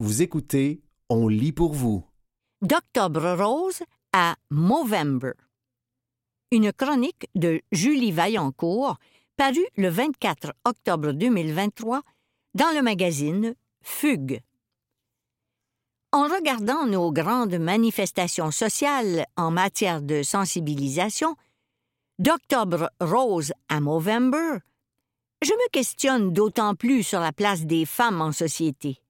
Vous écoutez On lit pour vous. D'Octobre Rose à Movember. Une chronique de Julie Vaillancourt parue le 24 octobre 2023 dans le magazine Fugue. En regardant nos grandes manifestations sociales en matière de sensibilisation, d'Octobre Rose à Movember, je me questionne d'autant plus sur la place des femmes en société.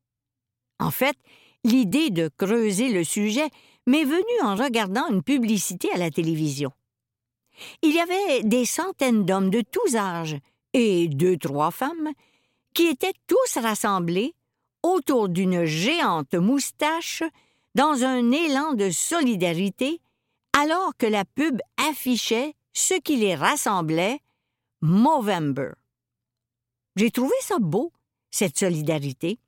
En fait, l'idée de creuser le sujet m'est venue en regardant une publicité à la télévision. Il y avait des centaines d'hommes de tous âges et deux, trois femmes qui étaient tous rassemblés autour d'une géante moustache dans un élan de solidarité alors que la pub affichait ce qui les rassemblait Movember. J'ai trouvé ça beau, cette solidarité.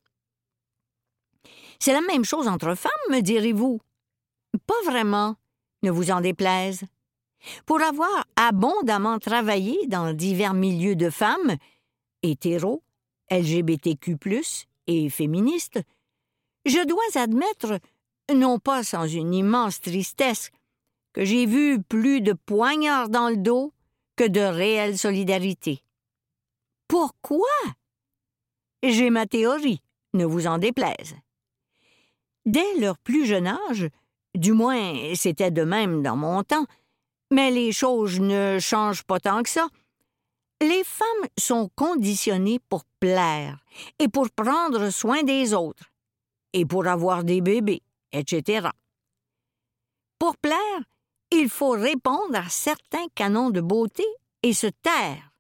C'est la même chose entre femmes, me direz-vous. Pas vraiment, ne vous en déplaise. Pour avoir abondamment travaillé dans divers milieux de femmes, hétéros, LGBTQ, et féministes, je dois admettre, non pas sans une immense tristesse, que j'ai vu plus de poignards dans le dos que de réelle solidarité. Pourquoi? J'ai ma théorie, ne vous en déplaise. Dès leur plus jeune âge, du moins c'était de même dans mon temps, mais les choses ne changent pas tant que ça. Les femmes sont conditionnées pour plaire et pour prendre soin des autres, et pour avoir des bébés, etc. Pour plaire, il faut répondre à certains canons de beauté et se taire,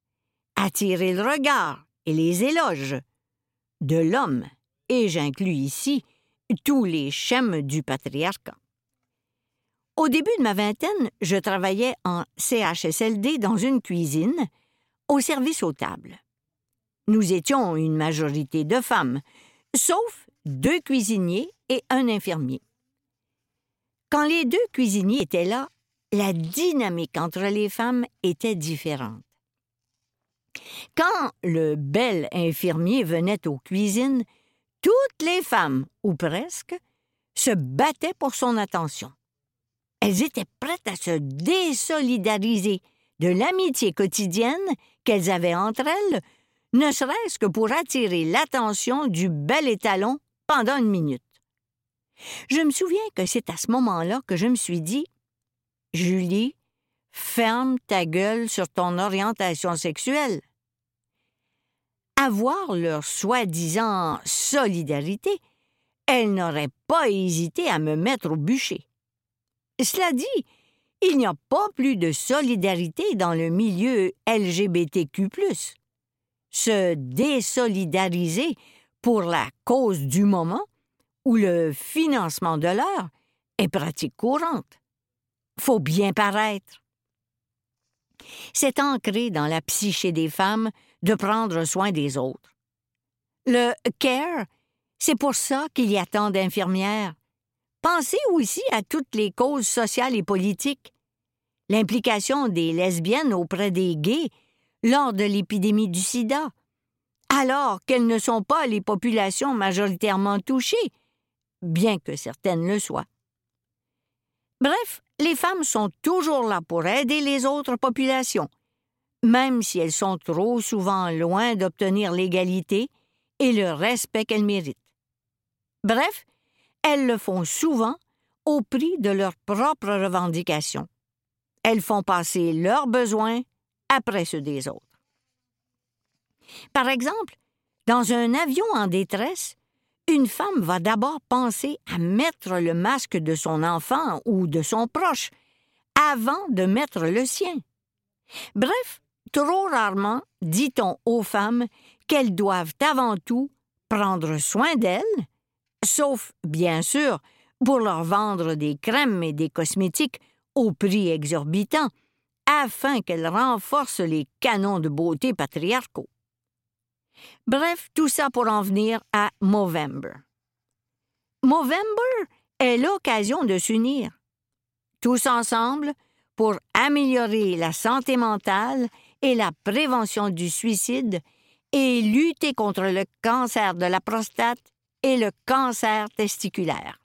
attirer le regard et les éloges de l'homme, et j'inclus ici tous les schèmes du patriarcat. Au début de ma vingtaine, je travaillais en CHSLD dans une cuisine, au service aux tables. Nous étions une majorité de femmes, sauf deux cuisiniers et un infirmier. Quand les deux cuisiniers étaient là, la dynamique entre les femmes était différente. Quand le bel infirmier venait aux cuisines, toutes les femmes, ou presque, se battaient pour son attention. Elles étaient prêtes à se désolidariser de l'amitié quotidienne qu'elles avaient entre elles, ne serait-ce que pour attirer l'attention du bel étalon pendant une minute. Je me souviens que c'est à ce moment-là que je me suis dit Julie, ferme ta gueule sur ton orientation sexuelle avoir leur soi-disant solidarité, elle n'aurait pas hésité à me mettre au bûcher. Cela dit, il n'y a pas plus de solidarité dans le milieu LGBTQ. Se désolidariser pour la cause du moment ou le financement de l'heure est pratique courante. Faut bien paraître. C'est ancré dans la psyché des femmes de prendre soin des autres. Le care, c'est pour ça qu'il y a tant d'infirmières. Pensez aussi à toutes les causes sociales et politiques. L'implication des lesbiennes auprès des gays lors de l'épidémie du sida, alors qu'elles ne sont pas les populations majoritairement touchées, bien que certaines le soient. Bref, les femmes sont toujours là pour aider les autres populations, même si elles sont trop souvent loin d'obtenir l'égalité et le respect qu'elles méritent. Bref, elles le font souvent au prix de leurs propres revendications. Elles font passer leurs besoins après ceux des autres. Par exemple, dans un avion en détresse, une femme va d'abord penser à mettre le masque de son enfant ou de son proche avant de mettre le sien. Bref, Trop rarement dit-on aux femmes qu'elles doivent avant tout prendre soin d'elles, sauf, bien sûr, pour leur vendre des crèmes et des cosmétiques au prix exorbitant, afin qu'elles renforcent les canons de beauté patriarcaux. Bref, tout ça pour en venir à Movember. Movember est l'occasion de s'unir, tous ensemble, pour améliorer la santé mentale et la prévention du suicide et lutter contre le cancer de la prostate et le cancer testiculaire.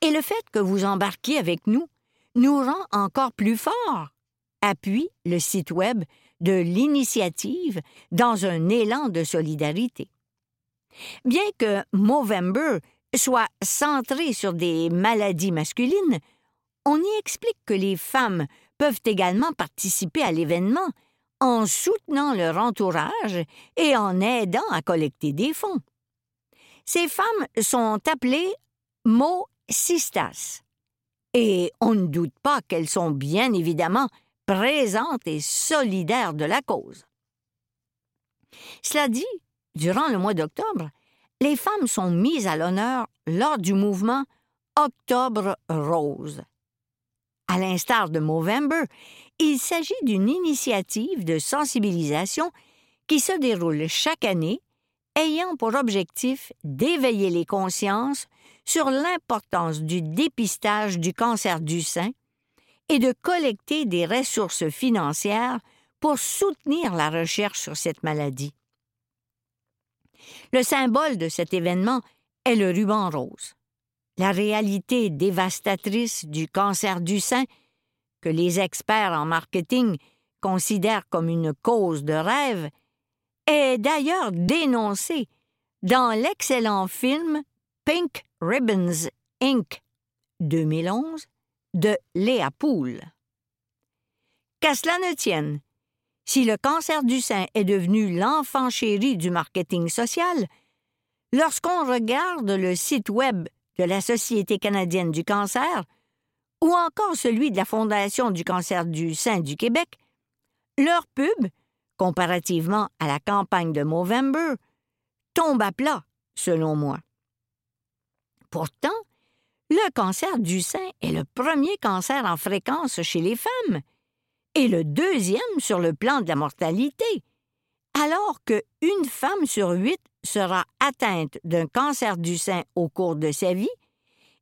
Et le fait que vous embarquiez avec nous nous rend encore plus forts, appuie le site Web de l'initiative dans un élan de solidarité. Bien que Movember soit centré sur des maladies masculines, on y explique que les femmes peuvent également participer à l'événement en soutenant leur entourage et en aidant à collecter des fonds. Ces femmes sont appelées Mo-Sistas, et on ne doute pas qu'elles sont bien évidemment présentes et solidaires de la cause. Cela dit, durant le mois d'octobre, les femmes sont mises à l'honneur lors du mouvement Octobre Rose. À l'instar de Movember, il s'agit d'une initiative de sensibilisation qui se déroule chaque année, ayant pour objectif d'éveiller les consciences sur l'importance du dépistage du cancer du sein et de collecter des ressources financières pour soutenir la recherche sur cette maladie. Le symbole de cet événement est le ruban rose. La réalité dévastatrice du cancer du sein, que les experts en marketing considèrent comme une cause de rêve, est d'ailleurs dénoncée dans l'excellent film Pink Ribbons Inc. 2011 de Léa Poule. Qu'à cela ne tienne, si le cancer du sein est devenu l'enfant chéri du marketing social, lorsqu'on regarde le site Web de la Société canadienne du cancer ou encore celui de la Fondation du cancer du sein du Québec, leur pub, comparativement à la campagne de Movember, tombe à plat, selon moi. Pourtant, le cancer du sein est le premier cancer en fréquence chez les femmes et le deuxième sur le plan de la mortalité, alors que une femme sur huit sera atteinte d'un cancer du sein au cours de sa vie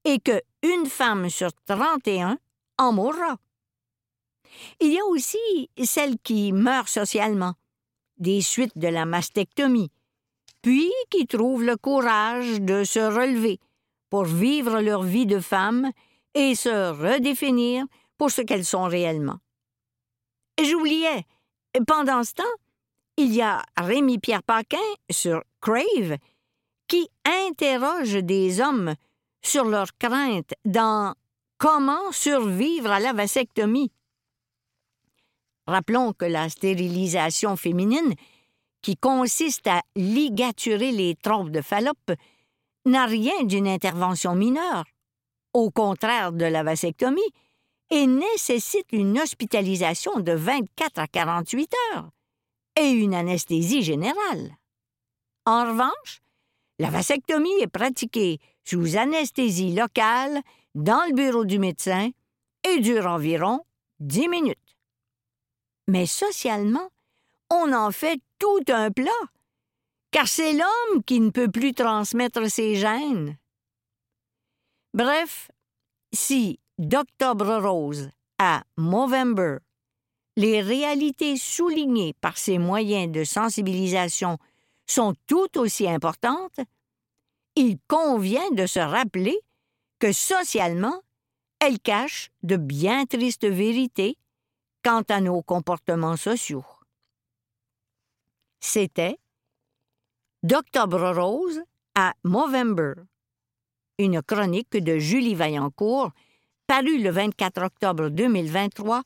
et que une femme sur 31 en mourra. Il y a aussi celles qui meurent socialement, des suites de la mastectomie, puis qui trouvent le courage de se relever pour vivre leur vie de femme et se redéfinir pour ce qu'elles sont réellement. J'oubliais, pendant ce temps, il y a Rémi-Pierre Paquin sur Crave qui interroge des hommes sur leurs craintes dans Comment survivre à la vasectomie. Rappelons que la stérilisation féminine, qui consiste à ligaturer les trompes de Fallope, n'a rien d'une intervention mineure, au contraire de la vasectomie, et nécessite une hospitalisation de 24 à 48 heures et une anesthésie générale. En revanche, la vasectomie est pratiquée sous anesthésie locale dans le bureau du médecin et dure environ 10 minutes. Mais socialement, on en fait tout un plat, car c'est l'homme qui ne peut plus transmettre ses gènes. Bref, si d'Octobre Rose à Movember les réalités soulignées par ces moyens de sensibilisation sont tout aussi importantes, il convient de se rappeler que socialement, elles cachent de bien tristes vérités quant à nos comportements sociaux. C'était D'Octobre Rose à Movember, une chronique de Julie Vaillancourt parue le 24 octobre 2023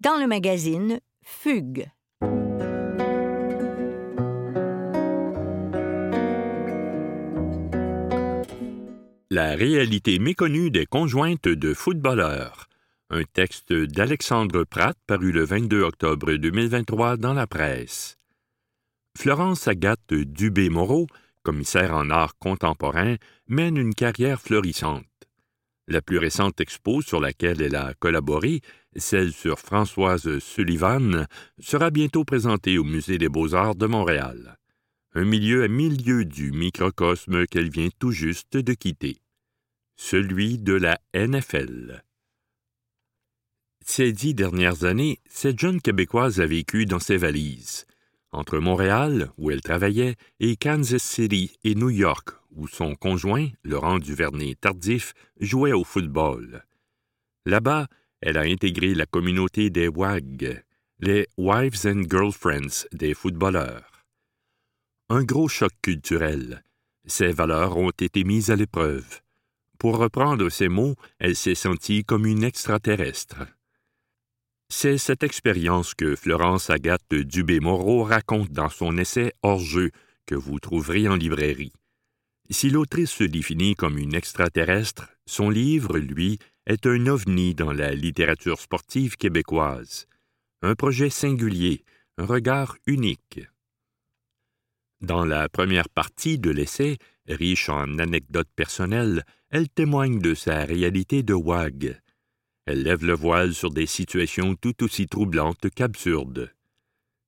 dans le magazine Fugue. La réalité méconnue des conjointes de footballeurs. Un texte d'Alexandre Pratt paru le 22 octobre 2023 dans la presse. Florence Agathe Dubé-Moreau, commissaire en art contemporain, mène une carrière florissante. La plus récente expo sur laquelle elle a collaboré, celle sur Françoise Sullivan, sera bientôt présentée au Musée des beaux-arts de Montréal. Un milieu à milieu du microcosme qu'elle vient tout juste de quitter. Celui de la NFL. Ces dix dernières années, cette jeune Québécoise a vécu dans ses valises. entre Montréal, où elle travaillait, et Kansas City et New York, où son conjoint, Laurent Duvernay-Tardif, jouait au football. Là-bas, elle a intégré la communauté des WAG, les Wives and Girlfriends des footballeurs. Un gros choc culturel. Ses valeurs ont été mises à l'épreuve. Pour reprendre ses mots, elle s'est sentie comme une extraterrestre. C'est cette expérience que Florence Agathe Dubé-Moreau raconte dans son essai Hors-jeu que vous trouverez en librairie. Si l'autrice se définit comme une extraterrestre, son livre, lui, est un ovni dans la littérature sportive québécoise. Un projet singulier, un regard unique. Dans la première partie de l'essai, riche en anecdotes personnelles, elle témoigne de sa réalité de WAG, elle lève le voile sur des situations tout aussi troublantes qu'absurdes.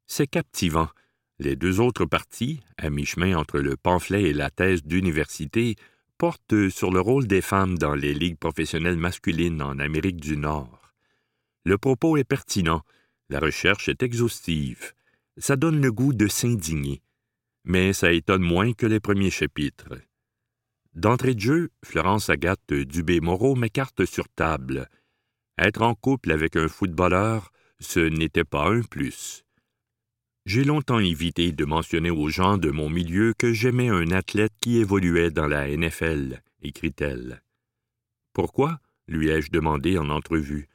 C'est captivant. Les deux autres parties, à mi-chemin entre le pamphlet et la thèse d'université, portent sur le rôle des femmes dans les ligues professionnelles masculines en Amérique du Nord. Le propos est pertinent, la recherche est exhaustive, ça donne le goût de s'indigner, mais ça étonne moins que les premiers chapitres. D'entrée de jeu, Florence Agathe Dubé-Moreau m'écarte sur table, être en couple avec un footballeur, ce n'était pas un plus. J'ai longtemps évité de mentionner aux gens de mon milieu que j'aimais un athlète qui évoluait dans la NFL, écrit-elle. Pourquoi? lui ai-je demandé en entrevue.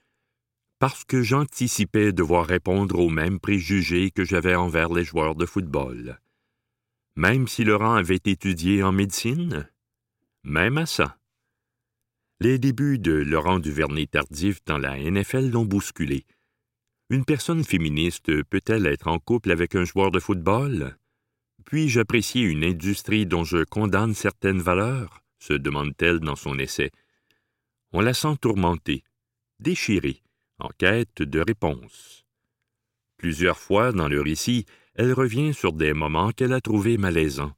Parce que j'anticipais devoir répondre aux mêmes préjugés que j'avais envers les joueurs de football. Même si Laurent avait étudié en médecine? Même à ça. Les débuts de Laurent Duvernay-Tardif dans la NFL l'ont bousculé. Une personne féministe peut-elle être en couple avec un joueur de football? Puis-je apprécier une industrie dont je condamne certaines valeurs? se demande-t-elle dans son essai. On la sent tourmentée, déchirée, en quête de réponse. Plusieurs fois dans le récit, elle revient sur des moments qu'elle a trouvés malaisants.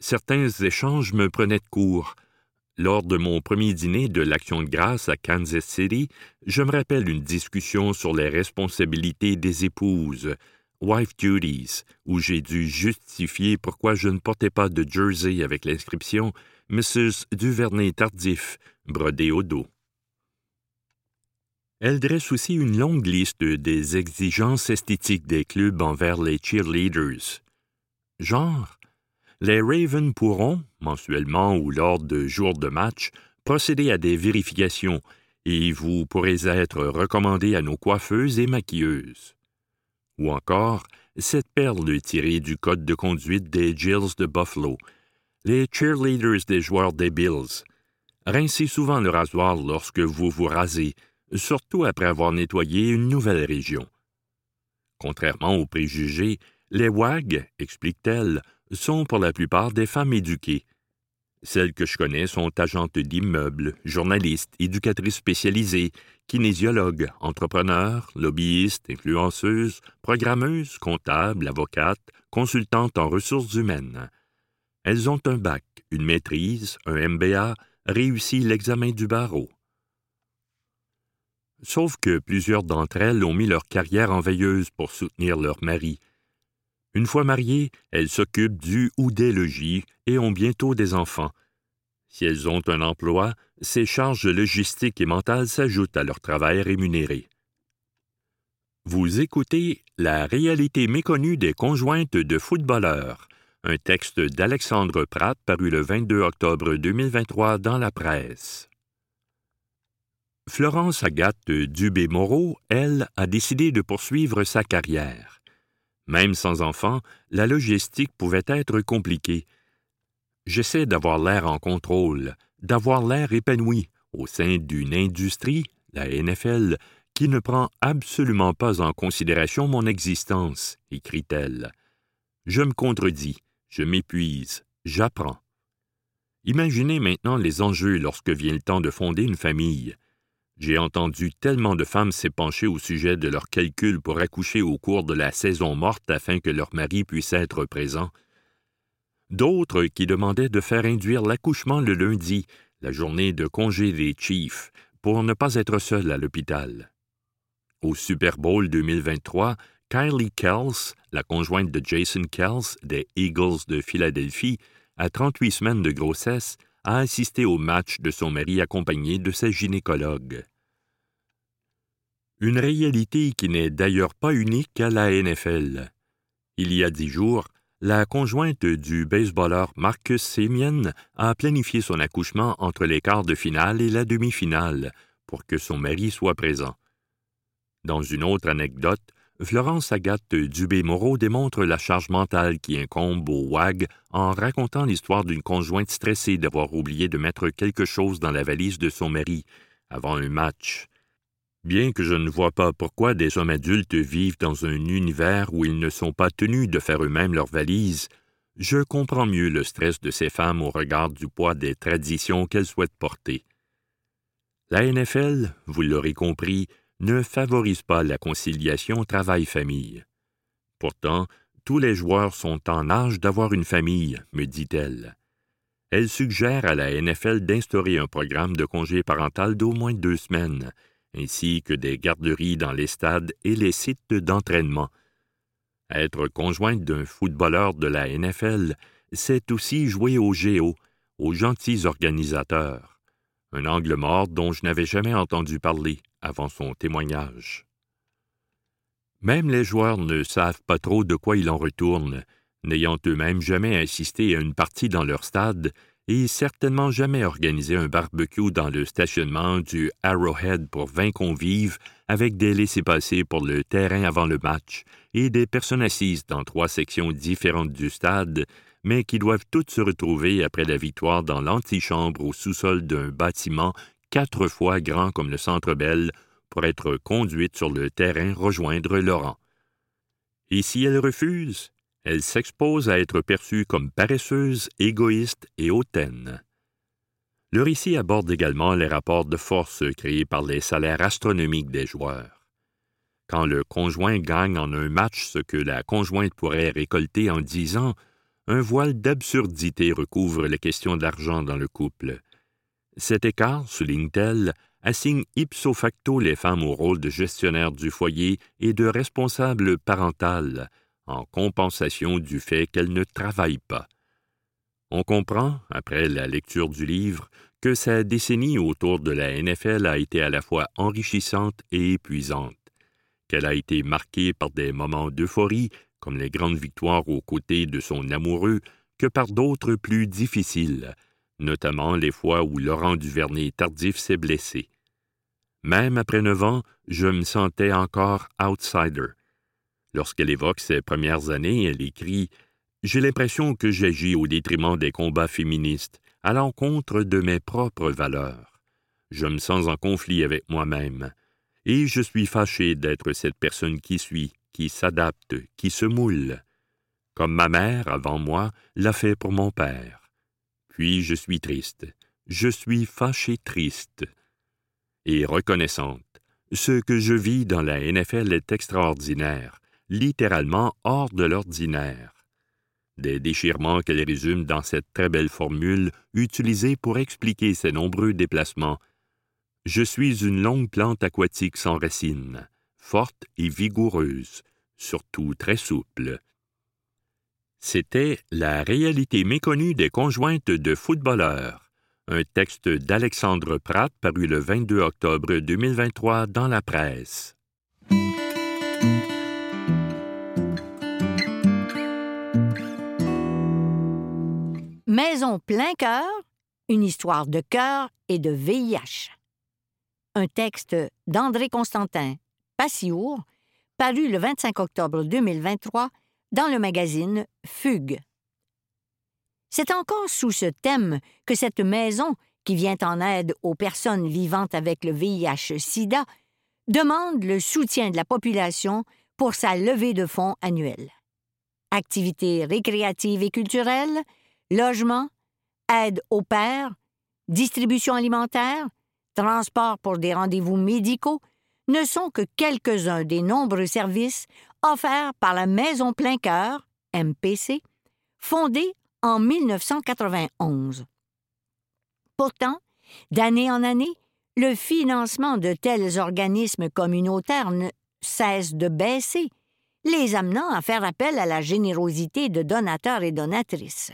Certains échanges me prenaient de court, lors de mon premier dîner de l'Action de grâce à Kansas City, je me rappelle une discussion sur les responsabilités des épouses, wife duties, où j'ai dû justifier pourquoi je ne portais pas de jersey avec l'inscription Mrs. Duvernay Tardif, brodé au dos. Elle dresse aussi une longue liste des exigences esthétiques des clubs envers les cheerleaders. Genre, les Ravens pourront, mensuellement ou lors de jours de match, procéder à des vérifications et vous pourrez être recommandé à nos coiffeuses et maquilleuses. Ou encore, cette perle tirée du code de conduite des Gills de Buffalo, les cheerleaders des joueurs des Bills. Rincez souvent le rasoir lorsque vous vous rasez, surtout après avoir nettoyé une nouvelle région. Contrairement aux préjugés, les WAG, explique-t-elle, sont pour la plupart des femmes éduquées. Celles que je connais sont agentes d'immeubles, journalistes, éducatrices spécialisées, kinésiologues, entrepreneurs, lobbyistes, influenceuses, programmeuses, comptables, avocates, consultantes en ressources humaines. Elles ont un bac, une maîtrise, un MBA, réussi l'examen du barreau. Sauf que plusieurs d'entre elles ont mis leur carrière en veilleuse pour soutenir leur mari, une fois mariées, elles s'occupent du ou des logis et ont bientôt des enfants. Si elles ont un emploi, ces charges logistiques et mentales s'ajoutent à leur travail rémunéré. Vous écoutez La réalité méconnue des conjointes de footballeurs, un texte d'Alexandre Pratt paru le 22 octobre 2023 dans la presse. Florence Agathe Dubé-Moreau, elle, a décidé de poursuivre sa carrière. Même sans enfant, la logistique pouvait être compliquée. J'essaie d'avoir l'air en contrôle, d'avoir l'air épanoui au sein d'une industrie, la NFL, qui ne prend absolument pas en considération mon existence, écrit-elle. Je me contredis, je m'épuise, j'apprends. Imaginez maintenant les enjeux lorsque vient le temps de fonder une famille. J'ai entendu tellement de femmes s'épancher au sujet de leurs calculs pour accoucher au cours de la saison morte afin que leur mari puisse être présent. D'autres qui demandaient de faire induire l'accouchement le lundi, la journée de congé des Chiefs, pour ne pas être seuls à l'hôpital. Au Super Bowl 2023, Kylie Kells, la conjointe de Jason Kells des Eagles de Philadelphie, à 38 semaines de grossesse, a assisté au match de son mari accompagné de sa gynécologue. Une réalité qui n'est d'ailleurs pas unique à la NFL. Il y a dix jours, la conjointe du baseballeur Marcus Semien a planifié son accouchement entre les quarts de finale et la demi-finale pour que son mari soit présent. Dans une autre anecdote, Florence Agathe Dubé-Moreau démontre la charge mentale qui incombe au WAG en racontant l'histoire d'une conjointe stressée d'avoir oublié de mettre quelque chose dans la valise de son mari avant un match. Bien que je ne vois pas pourquoi des hommes adultes vivent dans un univers où ils ne sont pas tenus de faire eux-mêmes leurs valises, je comprends mieux le stress de ces femmes au regard du poids des traditions qu'elles souhaitent porter. La NFL, vous l'aurez compris, ne favorise pas la conciliation travail-famille. Pourtant, tous les joueurs sont en âge d'avoir une famille, me dit-elle. Elle suggère à la NFL d'instaurer un programme de congé parental d'au moins deux semaines, ainsi que des garderies dans les stades et les sites d'entraînement. Être conjointe d'un footballeur de la NFL, c'est aussi jouer au géo, aux gentils organisateurs. Un angle mort dont je n'avais jamais entendu parler avant son témoignage. Même les joueurs ne savent pas trop de quoi il en retourne, n'ayant eux-mêmes jamais assisté à une partie dans leur stade et certainement jamais organisé un barbecue dans le stationnement du Arrowhead pour vingt convives avec des laissés-passer pour le terrain avant le match et des personnes assises dans trois sections différentes du stade, mais qui doivent toutes se retrouver après la victoire dans l'antichambre au sous-sol d'un bâtiment quatre fois grand comme le Centre Bell pour être conduites sur le terrain rejoindre Laurent. Et si elles refusent, elle s'expose à être perçue comme paresseuse, égoïste et hautaine. Le récit aborde également les rapports de force créés par les salaires astronomiques des joueurs. Quand le conjoint gagne en un match ce que la conjointe pourrait récolter en dix ans, un voile d'absurdité recouvre les questions d'argent dans le couple. Cet écart, souligne-t-elle, assigne ipso facto les femmes au rôle de gestionnaire du foyer et de responsable parental, en compensation du fait qu'elle ne travaille pas. On comprend, après la lecture du livre, que sa décennie autour de la NFL a été à la fois enrichissante et épuisante, qu'elle a été marquée par des moments d'euphorie, comme les grandes victoires aux côtés de son amoureux, que par d'autres plus difficiles, notamment les fois où Laurent Duvernay tardif s'est blessé. Même après neuf ans, je me sentais encore outsider, Lorsqu'elle évoque ses premières années, elle écrit J'ai l'impression que j'agis au détriment des combats féministes, à l'encontre de mes propres valeurs. Je me sens en conflit avec moi-même, et je suis fâché d'être cette personne qui suit, qui s'adapte, qui se moule, comme ma mère, avant moi, l'a fait pour mon père. Puis je suis triste, je suis fâché triste et reconnaissante. Ce que je vis dans la NFL est extraordinaire littéralement hors de l'ordinaire. Des déchirements qu'elle résume dans cette très belle formule utilisée pour expliquer ses nombreux déplacements. Je suis une longue plante aquatique sans racines, forte et vigoureuse, surtout très souple. C'était La réalité méconnue des conjointes de footballeurs, un texte d'Alexandre Pratt paru le 22 octobre 2023 dans la presse. Maison plein cœur, une histoire de cœur et de VIH. Un texte d'André Constantin, Passiour, paru le 25 octobre 2023 dans le magazine Fugue. C'est encore sous ce thème que cette maison, qui vient en aide aux personnes vivant avec le VIH-Sida, demande le soutien de la population pour sa levée de fonds annuelle. Activités récréatives et culturelles, logement, aide au père, distribution alimentaire, transport pour des rendez-vous médicaux ne sont que quelques-uns des nombreux services offerts par la Maison Plein Cœur, MPC, fondée en 1991. Pourtant, d'année en année, le financement de tels organismes communautaires ne cesse de baisser les amenant à faire appel à la générosité de donateurs et donatrices.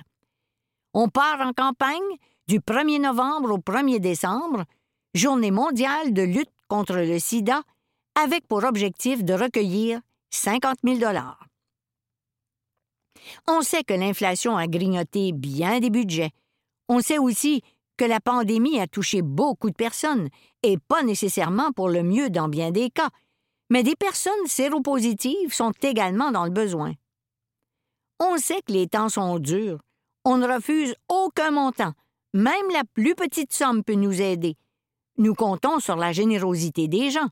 On part en campagne du 1er novembre au 1er décembre, journée mondiale de lutte contre le sida, avec pour objectif de recueillir 50 000 dollars. On sait que l'inflation a grignoté bien des budgets. On sait aussi que la pandémie a touché beaucoup de personnes, et pas nécessairement pour le mieux dans bien des cas, mais des personnes séropositives sont également dans le besoin. On sait que les temps sont durs. On ne refuse aucun montant. Même la plus petite somme peut nous aider. Nous comptons sur la générosité des gens.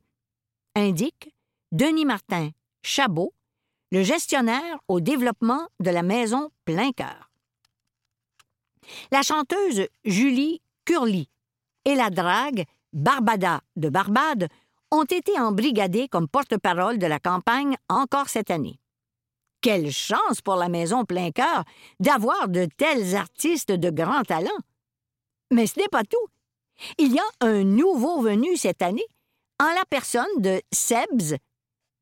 Indique Denis Martin Chabot, le gestionnaire au développement de la maison Plein Cœur. La chanteuse Julie Curly et la drague Barbada de Barbade ont été embrigadés comme porte-parole de la campagne encore cette année. Quelle chance pour la Maison Plein Cœur d'avoir de tels artistes de grand talent! Mais ce n'est pas tout. Il y a un nouveau venu cette année, en la personne de Sebs,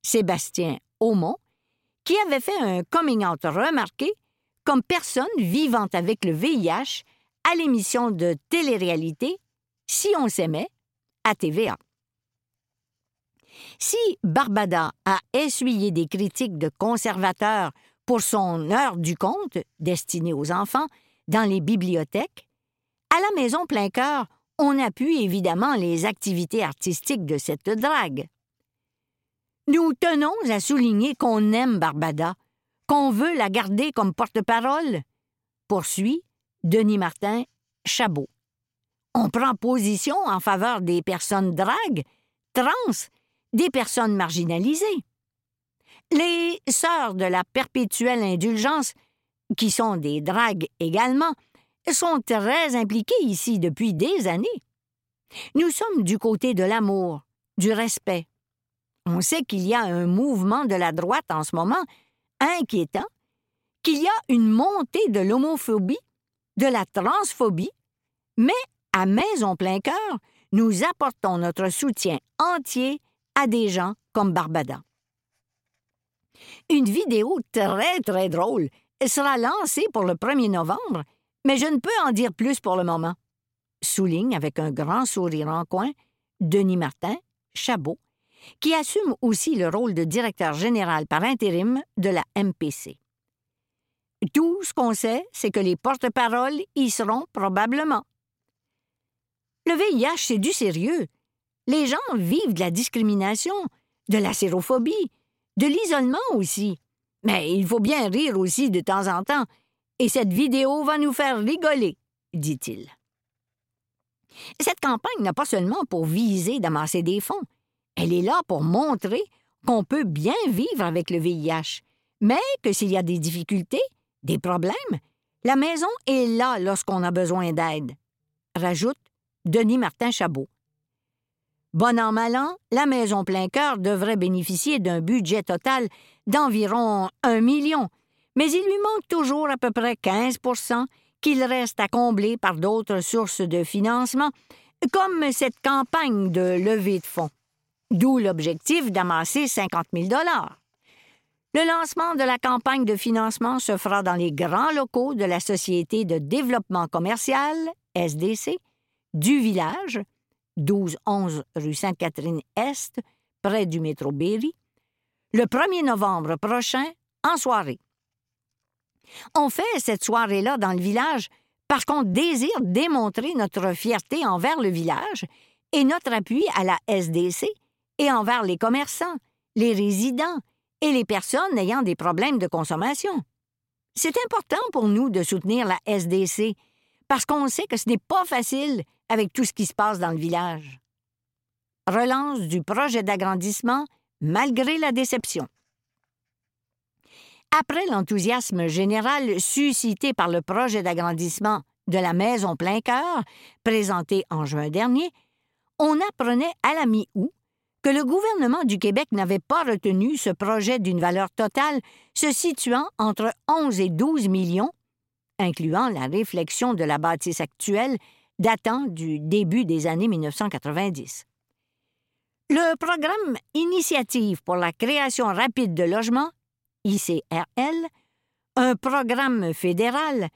Sébastien Aumont, qui avait fait un coming out remarqué comme personne vivant avec le VIH à l'émission de télé-réalité Si on s'aimait à TVA. Si Barbada a essuyé des critiques de conservateurs pour son heure du conte destinée aux enfants dans les bibliothèques, à la Maison Plein Cœur, on appuie évidemment les activités artistiques de cette drague. Nous tenons à souligner qu'on aime Barbada, qu'on veut la garder comme porte-parole, poursuit Denis Martin Chabot. On prend position en faveur des personnes dragues, trans des personnes marginalisées. Les sœurs de la perpétuelle indulgence, qui sont des dragues également, sont très impliquées ici depuis des années. Nous sommes du côté de l'amour, du respect. On sait qu'il y a un mouvement de la droite en ce moment inquiétant, qu'il y a une montée de l'homophobie, de la transphobie, mais à Maison Plein Cœur, nous apportons notre soutien entier à des gens comme Barbada. Une vidéo très très drôle sera lancée pour le 1er novembre, mais je ne peux en dire plus pour le moment. Souligne avec un grand sourire en coin Denis Martin, Chabot, qui assume aussi le rôle de directeur général par intérim de la MPC. Tout ce qu'on sait, c'est que les porte-paroles y seront probablement. Le VIH, c'est du sérieux. Les gens vivent de la discrimination, de la sérophobie, de l'isolement aussi. Mais il faut bien rire aussi de temps en temps, et cette vidéo va nous faire rigoler, dit-il. Cette campagne n'a pas seulement pour viser d'amasser des fonds, elle est là pour montrer qu'on peut bien vivre avec le VIH, mais que s'il y a des difficultés, des problèmes, la maison est là lorsqu'on a besoin d'aide. Rajoute Denis Martin Chabot. Bon an, mal an, la Maison Plein Cœur devrait bénéficier d'un budget total d'environ un million, mais il lui manque toujours à peu près 15% qu'il reste à combler par d'autres sources de financement, comme cette campagne de levée de fonds. D'où l'objectif d'amasser 50 000 Le lancement de la campagne de financement se fera dans les grands locaux de la Société de développement commercial, SDC, du village, 12-11 rue Sainte-Catherine-Est, près du métro Berry, le 1er novembre prochain, en soirée. On fait cette soirée-là dans le village parce qu'on désire démontrer notre fierté envers le village et notre appui à la SDC et envers les commerçants, les résidents et les personnes ayant des problèmes de consommation. C'est important pour nous de soutenir la SDC parce qu'on sait que ce n'est pas facile avec tout ce qui se passe dans le village. Relance du projet d'agrandissement malgré la déception. Après l'enthousiasme général suscité par le projet d'agrandissement de la Maison Plein Cœur, présenté en juin dernier, on apprenait à la mi-août que le gouvernement du Québec n'avait pas retenu ce projet d'une valeur totale se situant entre 11 et 12 millions, incluant la réflexion de la bâtisse actuelle datant du début des années 1990. Le programme Initiative pour la création rapide de logements ICRL, un programme fédéral,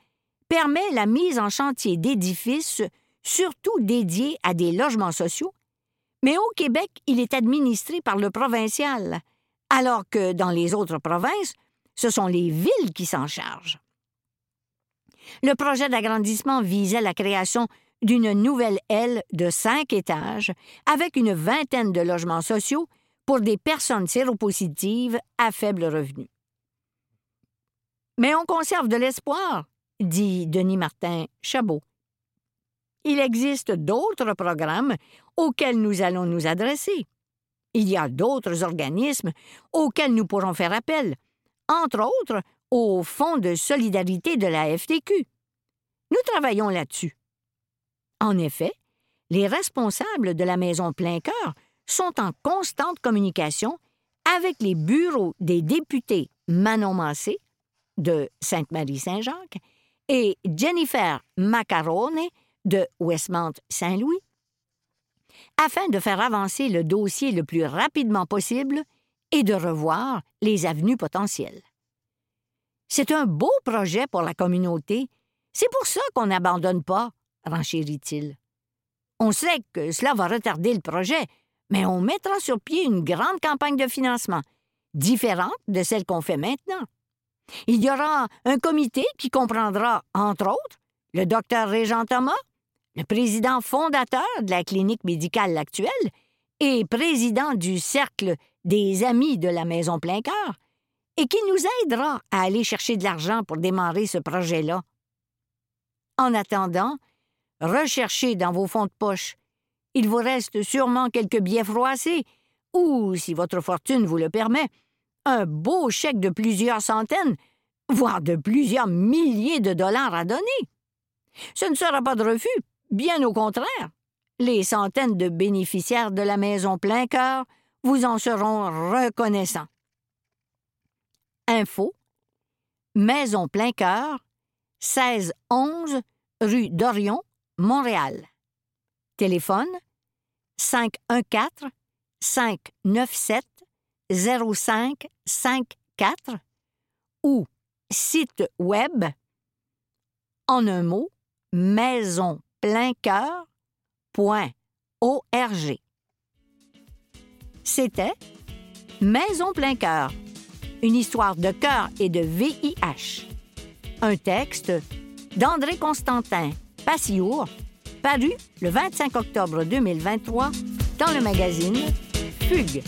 permet la mise en chantier d'édifices surtout dédiés à des logements sociaux, mais au Québec, il est administré par le provincial, alors que dans les autres provinces, ce sont les villes qui s'en chargent. Le projet d'agrandissement visait la création d'une nouvelle aile de cinq étages avec une vingtaine de logements sociaux pour des personnes séropositives à faible revenu. Mais on conserve de l'espoir, dit Denis Martin Chabot. Il existe d'autres programmes auxquels nous allons nous adresser. Il y a d'autres organismes auxquels nous pourrons faire appel, entre autres au Fonds de solidarité de la FTQ. Nous travaillons là-dessus. En effet, les responsables de la Maison Plein Cœur sont en constante communication avec les bureaux des députés Manon Massé de Sainte-Marie-Saint-Jacques et Jennifer Macarone de Westmount-Saint-Louis afin de faire avancer le dossier le plus rapidement possible et de revoir les avenues potentielles. C'est un beau projet pour la communauté. C'est pour ça qu'on n'abandonne pas, renchérit-il. On sait que cela va retarder le projet, mais on mettra sur pied une grande campagne de financement, différente de celle qu'on fait maintenant. Il y aura un comité qui comprendra, entre autres, le docteur Régent Thomas, le président fondateur de la clinique médicale actuelle et président du Cercle des Amis de la Maison Plein Cœur, et qui nous aidera à aller chercher de l'argent pour démarrer ce projet-là. En attendant, recherchez dans vos fonds de poche. Il vous reste sûrement quelques billets froissés, ou, si votre fortune vous le permet, un beau chèque de plusieurs centaines, voire de plusieurs milliers de dollars à donner. Ce ne sera pas de refus, bien au contraire. Les centaines de bénéficiaires de la maison plein cœur vous en seront reconnaissants. Info Maison plein cœur, 1611 rue d'Orion, Montréal. Téléphone 514 597 0554 ou site web en un mot maisonpleincoeur.org. C'était Maison plein cœur, une histoire de cœur et de VIH. Un texte d'André Constantin Passiour, paru le 25 octobre 2023 dans le magazine Fugue.